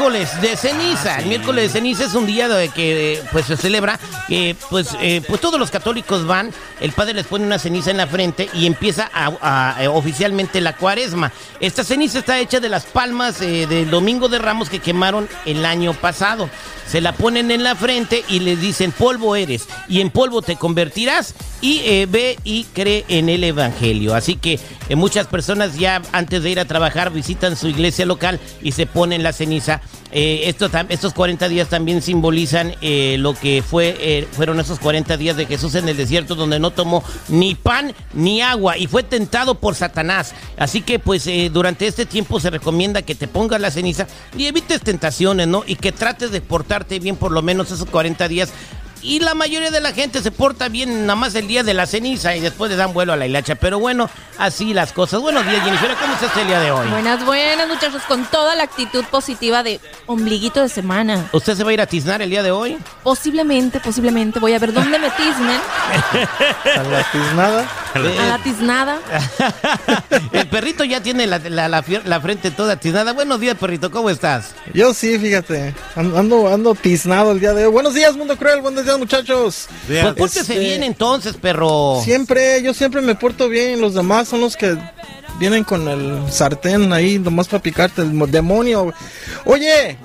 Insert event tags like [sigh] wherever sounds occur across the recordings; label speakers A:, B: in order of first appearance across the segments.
A: miércoles de ceniza. El miércoles de ceniza es un día de que pues se celebra que pues, eh, pues todos los católicos van, el padre les pone una ceniza en la frente y empieza a, a- oficialmente la cuaresma. Esta ceniza está hecha de las palmas eh, del domingo de Ramos que quemaron el año pasado. Se la ponen en la frente y les dicen polvo eres y en polvo te convertirás y eh, ve y cree en el evangelio. Así que eh, muchas personas ya antes de ir a trabajar visitan su iglesia local y se ponen la ceniza. Eh, estos 40 días también simbolizan eh, lo que fue eh, fueron esos 40 días de Jesús en el desierto donde no tomó ni pan ni agua y fue tentado por Satanás. Así que pues durante este tiempo se recomienda que te pongas la ceniza y evites tentaciones, ¿no? Y que trates de portarte bien por lo menos esos 40 días. Y la mayoría de la gente se porta bien nada más el día de la ceniza y después le dan vuelo a la hilacha. Pero bueno, así las cosas. Buenos días, Jennifer. ¿Cómo estás el día de hoy?
B: Buenas, buenas, muchachos, con toda la actitud positiva de ombliguito de semana.
A: ¿Usted se va a ir a tiznar el día de hoy?
B: Posiblemente, posiblemente voy a ver dónde me tiznen. [laughs]
C: A la tiznada.
B: A la tiznada. [laughs]
A: el perrito ya tiene la, la- la fier- la frente toda tiznada. Buenos días, perrito. ¿Cómo estás?
C: Yo sí, fíjate. An- Ando, ando tiznado el día de hoy. Buenos días, mundo cruel. Buenos días, muchachos.
A: Pues pórtese
C: Este,
A: bien entonces, perro.
C: Siempre, yo siempre me porto bien. Los demás son los que vienen con el sartén ahí, nomás para picarte el mo- demonio. Oye.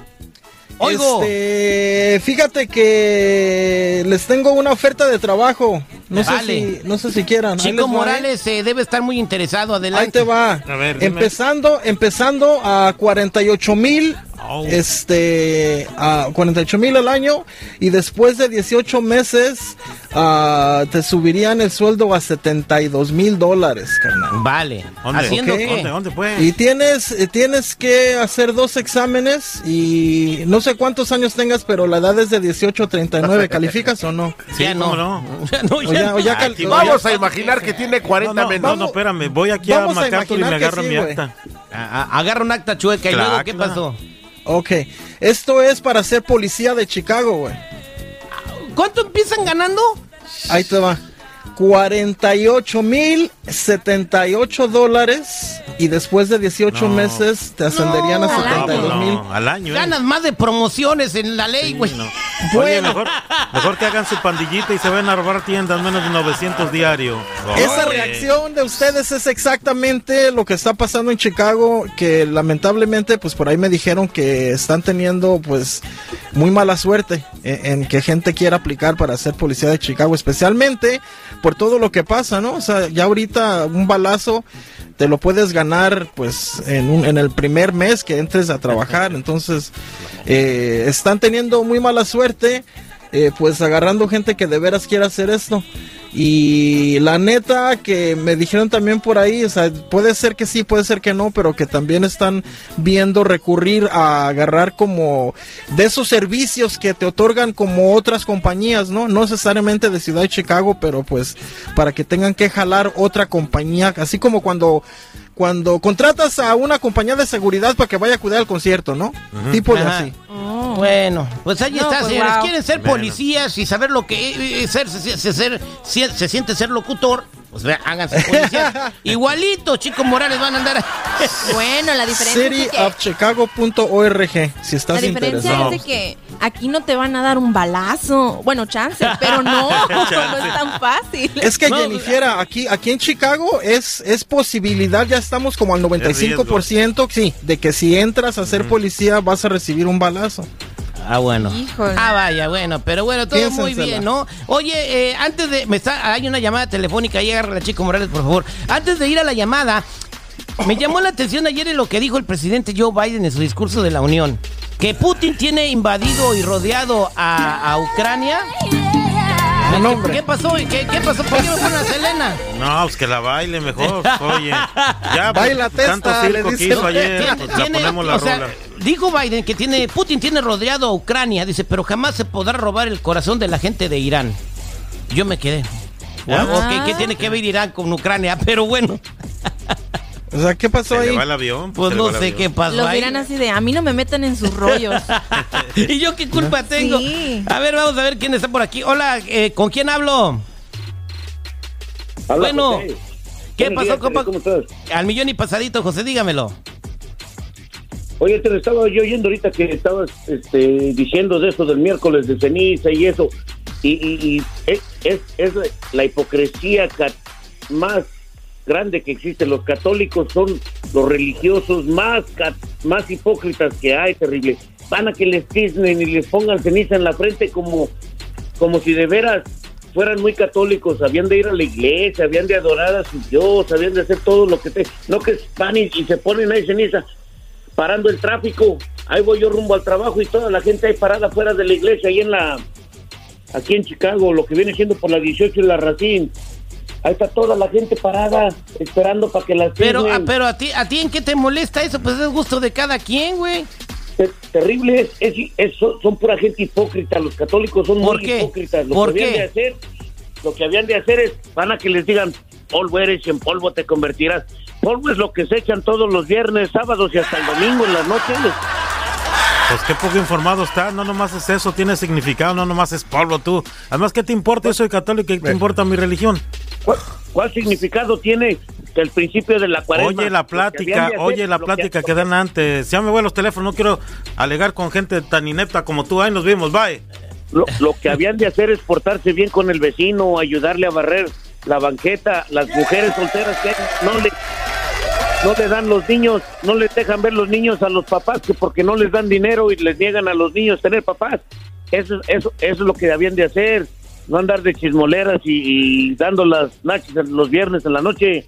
A: Oigo.
C: Este, fíjate que les tengo una oferta de trabajo. No sé si, no sé si quieran. Ahí
A: Chico
C: ¿eh?
A: Morales eh, debe estar muy interesado.
C: Ahí
A: Adelante.
C: te va.
D: A ver,
C: empezando, empezando a 48 mil,
D: Oh.
C: este, a 48 mil al año y después de 18 meses ah, te subirían el sueldo a 72 mil dólares, carnal.
A: Vale.
D: ¿Dónde?
A: ¿Haciendo
C: Ok.
A: qué?
D: ¿Dónde, dónde pues?
C: Y tienes, eh, tienes que hacer dos exámenes y no sé cuántos años tengas, pero la edad es de 18 a 39. ¿Calificas o no?
D: Sí,
A: ya no.
D: ¿cómo no? [laughs]
A: Ya no,
C: O
A: ya
C: ya,
A: no.
C: o ya
D: vamos
E: a imaginar que tiene 40
D: No, no,
E: menos.
D: no, no, espérame. Voy aquí a
C: Vamos a
D: MacArthur y me agarro
C: sí,
D: mi acta.
A: Agarra un acta chueca y luego, ¿qué
D: claro.
A: pasó?
C: Ok, esto es para ser policía de Chicago, güey.
A: ¿Cuánto empiezan ganando?
C: Ahí te va. 48 mil 78 dólares y después de 18
D: No.
C: meses te ascenderían
A: No,
C: a
B: al año.
C: 72 mil.
D: No, al año. eh.
A: Ganas más de promociones en la ley,
D: Sí,
A: güey. [laughs]
C: Bueno.
D: mejor, mejor que hagan su pandillita y se vayan a robar tiendas menos de 900 diarios.
C: Esa
D: Oye.
C: reacción de ustedes es exactamente lo que está pasando en Chicago, que lamentablemente pues por ahí me dijeron que están teniendo pues muy mala suerte en, en que gente quiera aplicar para ser policía de Chicago, especialmente por todo lo que pasa, ¿no? O sea, ya ahorita un balazo te lo puedes ganar pues en, un- en el primer mes que entres a trabajar, entonces eh, están teniendo muy mala suerte eh, pues agarrando gente que de veras quiera hacer esto. Y la neta que me dijeron también por ahí, o sea, puede ser que sí, puede ser que no, pero que también están viendo recurrir a agarrar como de esos servicios que te otorgan como otras compañías, ¿no? No necesariamente de Ciudad de Chicago, pero pues para que tengan que jalar otra compañía, así como cuando cuando contratas a una compañía de seguridad para que vaya a cuidar el concierto, ¿no? Tipo de
A: Ajá.
C: así.
B: Oh.
A: Bueno, pues ahí
B: No,
A: está,
B: pues,
A: señores.
B: wow.
A: Quieren ser
D: Bueno.
A: policías y saber lo que es ser, se, se- ser- se- se siente ser locutor. Pues vea, háganse policías. [laughs] Igualito, chicos Morales van a andar.
B: Bueno, la diferencia es de que,
C: cityofchicago.org si estás
B: la diferencia
C: interesado.
B: es de que aquí no te van a dar un balazo. Bueno, chance, pero no, [laughs] no es tan fácil.
C: Es que
A: No,
C: Jennifer, aquí, aquí en Chicago es, es posibilidad, ya estamos como al 95%, sí, de que si entras a ser policía vas a recibir un balazo.
A: Ah, bueno.
B: Híjole.
A: Ah, vaya, bueno, pero bueno, todo muy
C: Piénsensela.
A: bien, ¿no? Oye, eh, antes de. Me está, hay una llamada telefónica, ahí agarra la chico Morales, por favor. Antes de ir a la llamada, me llamó la atención ayer en lo que dijo el presidente Joe Biden en su discurso de la Unión. Que Putin tiene invadido y rodeado a, a Ucrania.
C: No,
A: ¿Qué, pasó? ¿Qué, qué pasó? ¿Por qué no fueron a Selena?
D: No, pues que la baile mejor. [laughs] Oye, ya
C: Baila
D: pues, tanto
C: testa,
D: circo
C: le
D: que
C: dice.
D: hizo ayer,
A: Tiene-
D: pues, la
A: tiene-
D: ponemos la
A: o sea,
D: rola.
A: dijo Biden que tiene Putin tiene rodeado a Ucrania, dice, pero jamás se podrá robar el corazón de la gente de Irán. Yo me quedé. Ah, ok, ¿qué tiene que ver Irán con Ucrania? [laughs] Pero bueno,
C: O sea, ¿qué pasó
D: Se le
C: ahí?
D: va el avión.
A: pues no sé
D: avión.
A: qué pasó
B: Los
A: ahí.
B: dirán así de, a mí no me metan en sus rollos. [laughs]
A: ¿Y yo qué culpa tengo?
B: Sí.
A: A ver, vamos a ver quién está por aquí. Hola, eh, ¿con quién hablo? Bueno,
F: José.
A: ¿Qué
F: Buenos
A: pasó,
F: días,
A: compa?
F: ¿Cómo estás?
A: Al millón y pasadito, José, dígamelo.
F: Oye, te lo estaba yo oyendo ahorita que estabas este, diciendo de eso del miércoles de ceniza y eso. Y, y- y es, es, es la hipocresía más grande que existe. Los católicos son los religiosos más, más hipócritas que hay, terrible. Van a que les tiznen y les pongan ceniza en la frente como, como si de veras fueran muy católicos, habían de ir a la iglesia, habían de adorar a su Dios, habían de hacer todo lo que te... No que van y, y se ponen ahí ceniza parando el tráfico. Ahí voy yo rumbo al trabajo y toda la gente ahí parada fuera de la iglesia, ahí en la, aquí en Chicago, lo que viene siendo por la 18 y la Racine. Ahí está toda la gente parada, esperando para que las
A: Pero, ah,
F: cisnen.
A: pero a ti, a ti en qué te molesta eso, pues es gusto de cada quien, güey.
F: Te- terrible es, es- es- son, son pura gente hipócrita, los católicos son
A: ¿Por
F: muy
A: qué?
F: hipócritas. Lo
A: ¿Por
F: que habían
A: qué?
F: de hacer, lo que habían de hacer es, van a que les digan, polvo eres y en polvo te convertirás. Polvo es lo que se echan todos los viernes, sábados y hasta el domingo en las noches.
D: Pues qué poco informado está, no nomás es eso, tiene significado, no nomás es polvo tú. Además, ¿qué te importa? Yo soy católico, ¿qué te importa mi religión?
F: ¿Cuál, cuál significado tiene el principio de la cuaresma?
D: Oye la
F: que
D: plática,
F: hacer,
D: oye la plática que dan antes. Ya me voy a los teléfonos, no quiero alegar con gente tan inepta como tú. Ahí nos vimos, bye.
F: Lo, lo que habían de hacer es portarse bien con el vecino, ayudarle a barrer la banqueta, las mujeres solteras que no le no le dan los niños, no les dejan ver los niños a los papás que porque no les dan dinero y les niegan a los niños tener papás. Eso, eso, eso es lo que habían de hacer, no andar de chismoleras y, y dando las nachas los viernes en la noche.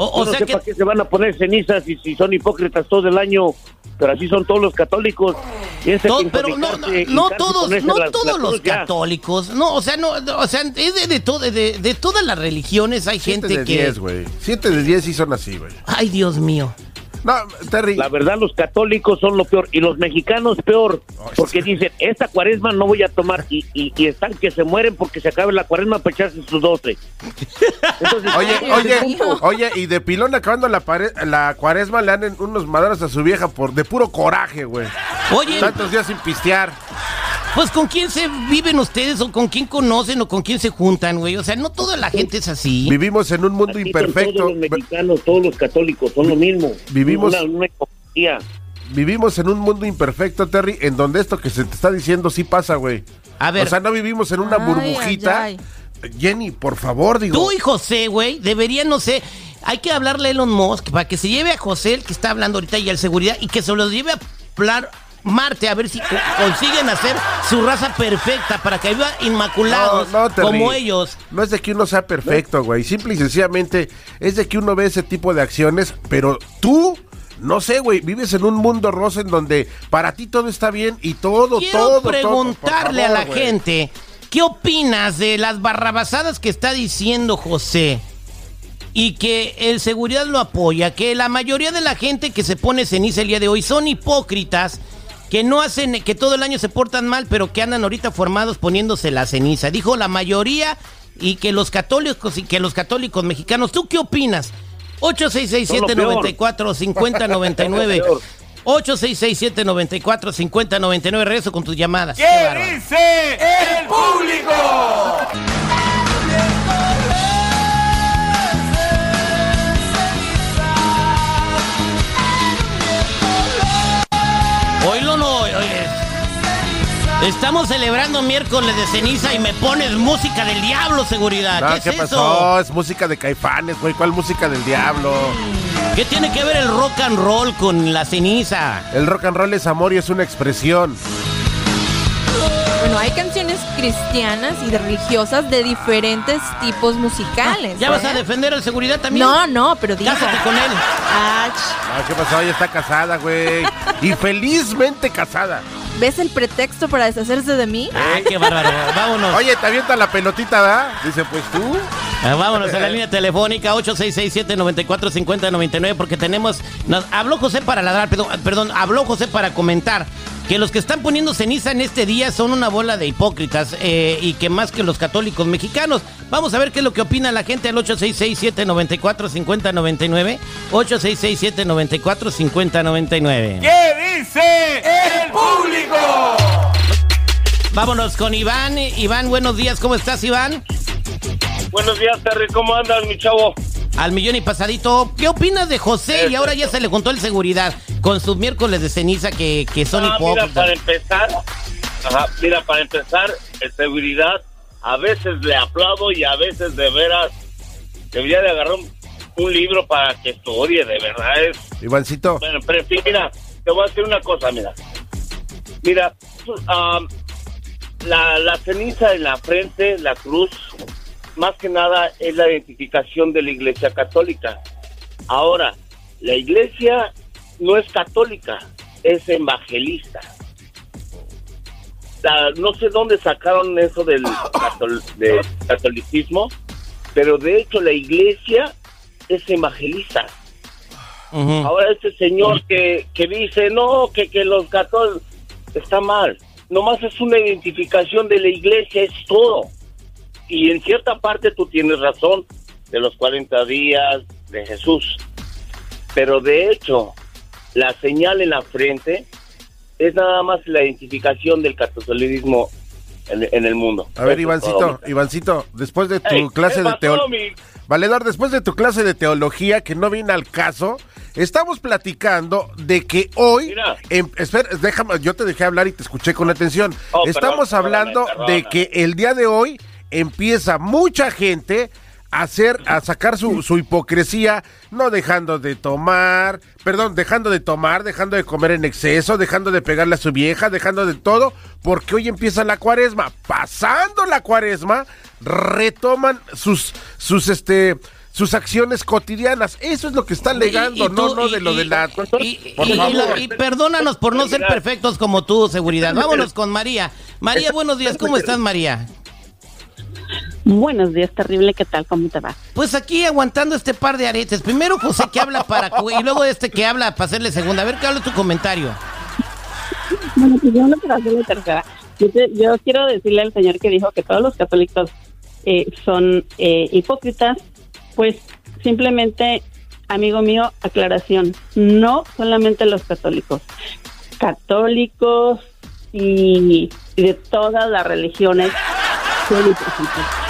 A: O,
F: no
A: sea
F: sé
A: que...
F: para qué se van a poner cenizas y si son hipócritas todo el año, pero así son todos los católicos.
A: To-
F: que
A: pero no, no, no todos, no
F: la- la
A: todos los
F: ya.
A: católicos, no, o sea, no, o sea, es de, de, todo- de, de todas las religiones hay
E: Siete
A: gente
E: de
A: que,
E: 10, güey. Siete de 10 sí son así, güey.
A: ay Dios mío,
E: No, Terry.
F: La verdad, los católicos son lo peor y los mexicanos peor, porque dicen, esta cuaresma no voy a tomar y, y, y están que se mueren porque se acabe la cuaresma para echarse sus 12. Entonces,
E: Oye, oye, oye, y de pilón acabando la, pare- la cuaresma le dan unos madrazos a su vieja por de puro coraje, güey.
A: oye,
E: Tantos días sin pistear.
A: Pues con quién se viven ustedes o con quién conocen o con quién se juntan, güey, o sea, no toda la gente es así.
E: Vivimos en un mundo
F: así son
E: imperfecto.
F: Todos los mexicanos, todos los católicos son lo mismo.
E: Vivimos-
F: Una, una.
E: Vivimos en un mundo imperfecto, Terry, en donde esto que se te está diciendo sí pasa, güey.
A: A ver.
E: O sea, no vivimos en una
B: Ay,
E: burbujita.
B: ay,
E: Jenny, por favor, digo.
A: Tú y José, güey, deberían, no sé, hay que hablarle a Elon Musk para que se lleve a José, el que está hablando ahorita, y al seguridad, y que se los lleve a hablar Marte, a ver si co- consiguen hacer su raza perfecta para que vivan inmaculados
E: No,
A: como ellos.
E: No es de que uno sea perfecto, güey. Simple y sencillamente es de que uno ve ese tipo de acciones, pero tú, no sé, güey, vives en un mundo rosa en donde para ti todo está bien y todo,
A: Quiero
E: todo,
A: preguntarle a
E: favor,
A: la gente, ¿qué opinas de las barrabasadas que está diciendo José? Y que el seguridad lo apoya, que la mayoría de la gente que se pone ceniza el día de hoy son hipócritas, que no hacen, que todo el año se portan mal, pero que andan ahorita formados poniéndose la ceniza. Dijo la mayoría y que los católicos y que los católicos mexicanos, ¿tú qué opinas? 8667-94-5099. 8667-94-5099. Regreso con tus llamadas. Qué bárbaro. Oílo Estamos celebrando miércoles de ceniza y me pones música del diablo, seguridad.
E: No,
A: ¿Qué,
E: ¿qué,
A: es
E: pasó?
A: eso?
E: Es música de caifanes, güey. ¿Cuál música del diablo?
A: ¿Qué tiene que ver el rock and roll con la ceniza?
E: El rock and roll es amor y es una expresión.
B: Bueno, hay canciones cristianas y religiosas de diferentes tipos musicales.
A: ¿Ya vas a
B: ¿eh?
A: defender al seguridad también?
B: No, no, pero digo.
A: Cásate con él.
B: Ach,
E: Ah, ¿Qué pasó? Ella está casada, güey. y felizmente casada.
B: ¿Ves el pretexto para deshacerse de mí?
A: Ay, qué bárbaro. [laughs] Vámonos.
E: Oye, te avienta la pelotita, ¿verdad? Dice, pues tú.
A: Ah, Vámonos a la línea telefónica 8667-945099 porque tenemos... Nos, habló José para ladrar, perdón, perdón, habló José para comentar que los que están poniendo ceniza en este día son una bola de hipócritas eh, y que más que los católicos mexicanos. Vamos a ver qué es lo que opina la gente al 8667-945099. 8667-945099.
G: ¿Qué dice el público?
A: Vámonos con Iván. Iván, buenos días. ¿Cómo estás, Iván?
F: Buenos días, Terry. ¿Cómo andas, mi chavo?
A: Al millón y pasadito. ¿Qué opinas de José? Y ahora ya se le contó el seguridad. con sus miércoles de ceniza que, que son
F: Ah, mira, para empezar, ajá, mira, para empezar, seguridad, a veces le aplaudo y a veces de veras debería de agarrar un, un libro para que estudie, de verdad es...
E: Ivancito,
F: Bueno, pero en fin, mira, te voy a decir una cosa, mira. Mira, ah, la, la ceniza en la frente, la cruz, más que nada es la identificación de la iglesia católica. Ahora, la iglesia no es católica, es evangelista. La- no sé dónde sacaron eso del catol- del catolicismo, pero de hecho la iglesia es evangelista. Ahora este señor que, que dice, no, que, que los católicos está mal. Nomás es una identificación de la iglesia, es todo. Y en cierta parte tú tienes razón, de los 40 días de Jesús. Pero de hecho, la señal en la frente es nada más la identificación del catolicismo en, en el mundo.
E: a ver,
F: Eso.
E: Ivancito, Ivancito, después de tu
F: Ey,
E: clase
F: ¿qué
E: de teología.
F: mi-
E: Valedor, después de tu clase de teología que no viene al caso, estamos platicando de que hoy,
F: Mira.
E: em- espera, déjame, yo te dejé hablar y te escuché con atención.
F: Oh,
E: estamos
F: perdón,
E: hablando de que el día de hoy empieza mucha gente a hacer, a sacar su, su hipocresía, no dejando de tomar, perdón, dejando de tomar, dejando de comer en exceso, dejando de pegarle a su vieja, dejando de todo, porque hoy empieza la cuaresma. Pasando la cuaresma, retoman sus, sus, este, sus acciones cotidianas. Eso es lo que está alegando,
A: Y- y
E: no,
A: tú-
E: no
A: y-
E: de lo
A: y-
E: de la...
A: y-
E: Por
A: y- y
E: favor.
A: la- y perdónanos por no ser perfectos como tú, seguridad. Vámonos con María. María, buenos días. ¿Cómo estás, María?
H: Buenos días, terrible, ¿qué tal? ¿Cómo te va?
A: Pues aquí aguantando este par de aretes. Primero José que habla para y luego este que habla para hacerle segunda. A ver, ¿qué habla tu comentario?
H: Bueno, pues yo no quiero hacer la tercera. Yo, te- yo quiero decirle al señor que dijo que todos los católicos eh, son eh, hipócritas, pues simplemente, amigo mío, aclaración, no solamente los católicos, católicos y, y de todas las religiones son hipócritas.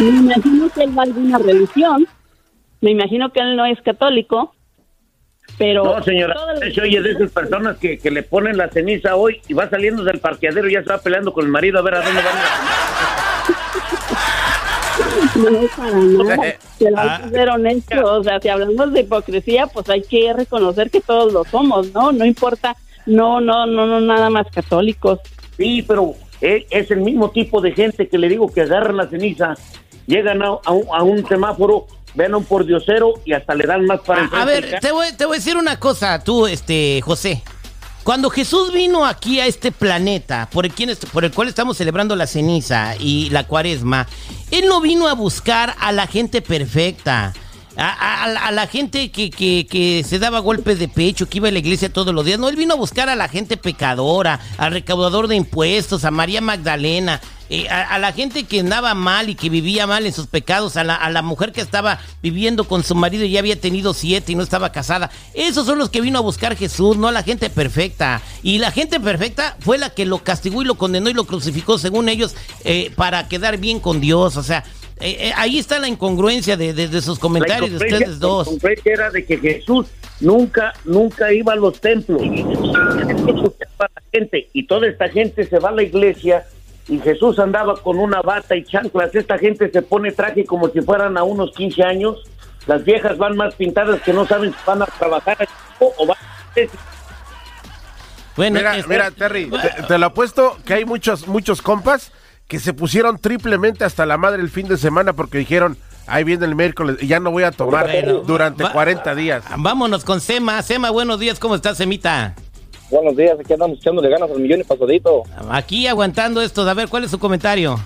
H: Me imagino que él va a alguna religión, me imagino que él no es católico, pero...
F: No, señora, se oye de esas personas que, que le ponen la ceniza hoy y va saliendo del parqueadero y ya se va peleando con el marido a ver a dónde van.
H: No, para nada. Pero hay
A: Ah.
H: que ser honesto. O sea, si hablamos de hipocresía, pues hay que reconocer que todos lo somos, ¿no? No importa, no, no, no, no, nada más católicos.
F: Sí, pero es, es el mismo tipo de gente que le digo que agarran la ceniza, llegan a, a un, a un semáforo, ven a un pordiosero y hasta le dan más para
A: A, a ver, te voy, te voy a decir una cosa, tú, este, José. Cuando Jesús vino aquí a este planeta, por el, por el cual estamos celebrando la ceniza y la cuaresma, Él no vino a buscar a la gente perfecta. A, a- la- gente que, que- que se daba golpes de pecho, que iba a la iglesia todos los días. No, él vino a buscar a la gente pecadora, al recaudador de impuestos, a María Magdalena, eh, a, a la gente que andaba mal y que vivía mal en sus pecados, a la, a la mujer que estaba viviendo con su marido y ya había tenido siete y no estaba casada. Esos son los que vino a buscar Jesús, no a la gente perfecta. Y la gente perfecta fue la que lo castigó y lo condenó y lo crucificó, según ellos, eh, para quedar bien con Dios. O sea, eh, eh, ahí está la incongruencia de, de- de sus comentarios de ustedes dos.
F: La incongruencia era de que Jesús nunca, nunca iba a los templos. Para la gente, y toda esta gente se va a la iglesia y Jesús andaba con una bata y chanclas. Esta gente se pone traje como si fueran a unos 15 años. Las viejas van más pintadas que no saben si van a trabajar o o van a...
A: Bueno,
E: Mira,
A: este-
E: mira, Terry, te, te lo apuesto que hay muchos, muchos compas que se pusieron triplemente hasta la madre el fin de semana porque dijeron, ahí viene el miércoles y ya no voy a tomar
A: Bueno,
E: durante
A: va-
E: 40 días.
A: Vámonos con Sema. Sema, buenos días, ¿cómo estás, Semita?
I: Buenos días, aquí andamos echándole ganas al millón y pasadito.
A: Aquí aguantando esto. A ver, ¿cuál es su comentario?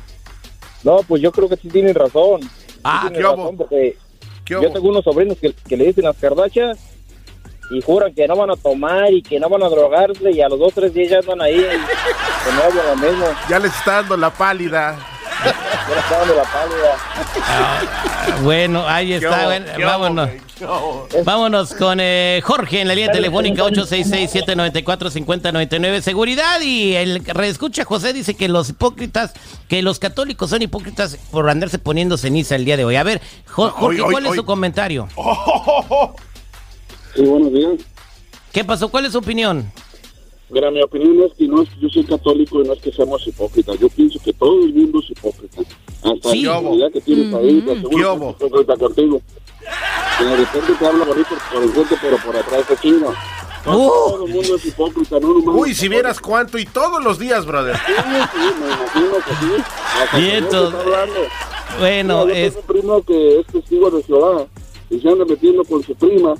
I: No, pues yo creo que sí tienen razón. Sí
A: Ah,
I: tienen
E: ¿qué
I: razón porque
E: ¿Qué
I: yo tengo unos sobrinos que, que le dicen las cardachas y juran que no van a tomar y que no van a drogarse y a los dos tres días ya andan ahí de nuevo lo mismo.
E: Ya les está dando la pálida.
I: Ya le está dando la pálida.
A: Bueno, ahí está. vámonos. Vámonos con eh, Jorge en la línea telefónica 866-794-5099. Seguridad y el reescucha José dice que los hipócritas, que los católicos son hipócritas por andarse poniendo ceniza el día de hoy. A ver, Jo- Jorge,
E: hoy,
A: ¿cuál es
E: hoy.
A: su comentario?
J: Sí, buenos días.
A: ¿Qué pasó? ¿Cuál es su opinión?
J: Mira, mi opinión es que no es que yo soy católico y no es que seamos hipócritas. Yo pienso que todo el mundo es hipócrita. Hasta
A: Sí.
J: la comunidad que aseguro
E: ¿Qué
J: que
E: hubo?
J: es hipócrita contigo. Que de repente te habla bonito por el frente, pero por atrás te chinga.
A: Uh.
J: Todo el mundo es hipócrita, no nomás.
E: Uy, si vieras cuánto y todos los días, brother.
J: Sí, sí, me imagino que sí. Hasta está hablando.
A: Bueno,
J: Mira, yo
A: es...
J: tengo un primo que es testigo de Jehová y se anda metiendo con su prima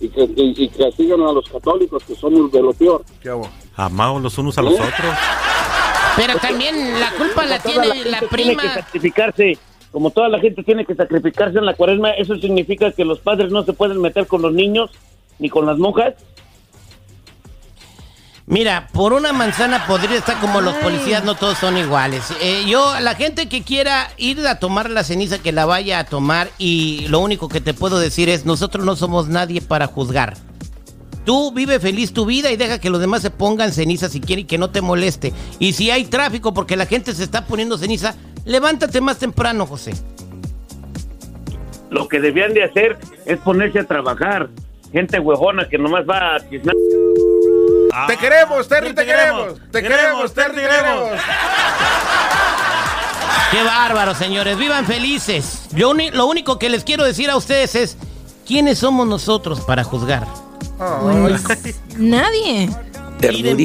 J: y, que, y, y castigan a los católicos que son de lo peor.
E: ¿Qué?
D: Amados los unos a los otros.
A: Pero también la culpa la tiene la
F: Tiene
A: prima.
F: que sacrificarse. Como toda la gente tiene que sacrificarse en la cuaresma, eso significa que los padres no se pueden meter con los niños ni con las monjas.
A: Mira, por una manzana podría estar como los policías, no todos son iguales. Eh, yo, la gente que quiera ir a tomar la ceniza, que la vaya a tomar y lo único que te puedo decir es, nosotros no somos nadie para juzgar. Tú vive feliz tu vida y deja que los demás se pongan ceniza si quieren y que no te moleste. Y si hay tráfico porque la gente se está poniendo ceniza, levántate más temprano, José.
F: Lo que debían de hacer es ponerse a trabajar. Gente huevona que nomás va a tiznar.
E: Te queremos, Terry, te queremos. Te queremos, Terry, te queremos. [laughs]
A: Qué bárbaro, señores. Vivan felices. Yo lo único que les quiero decir a ustedes es, ¿quiénes somos nosotros para juzgar?
B: Pues nadie.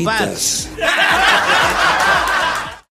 A: Paz. [laughs]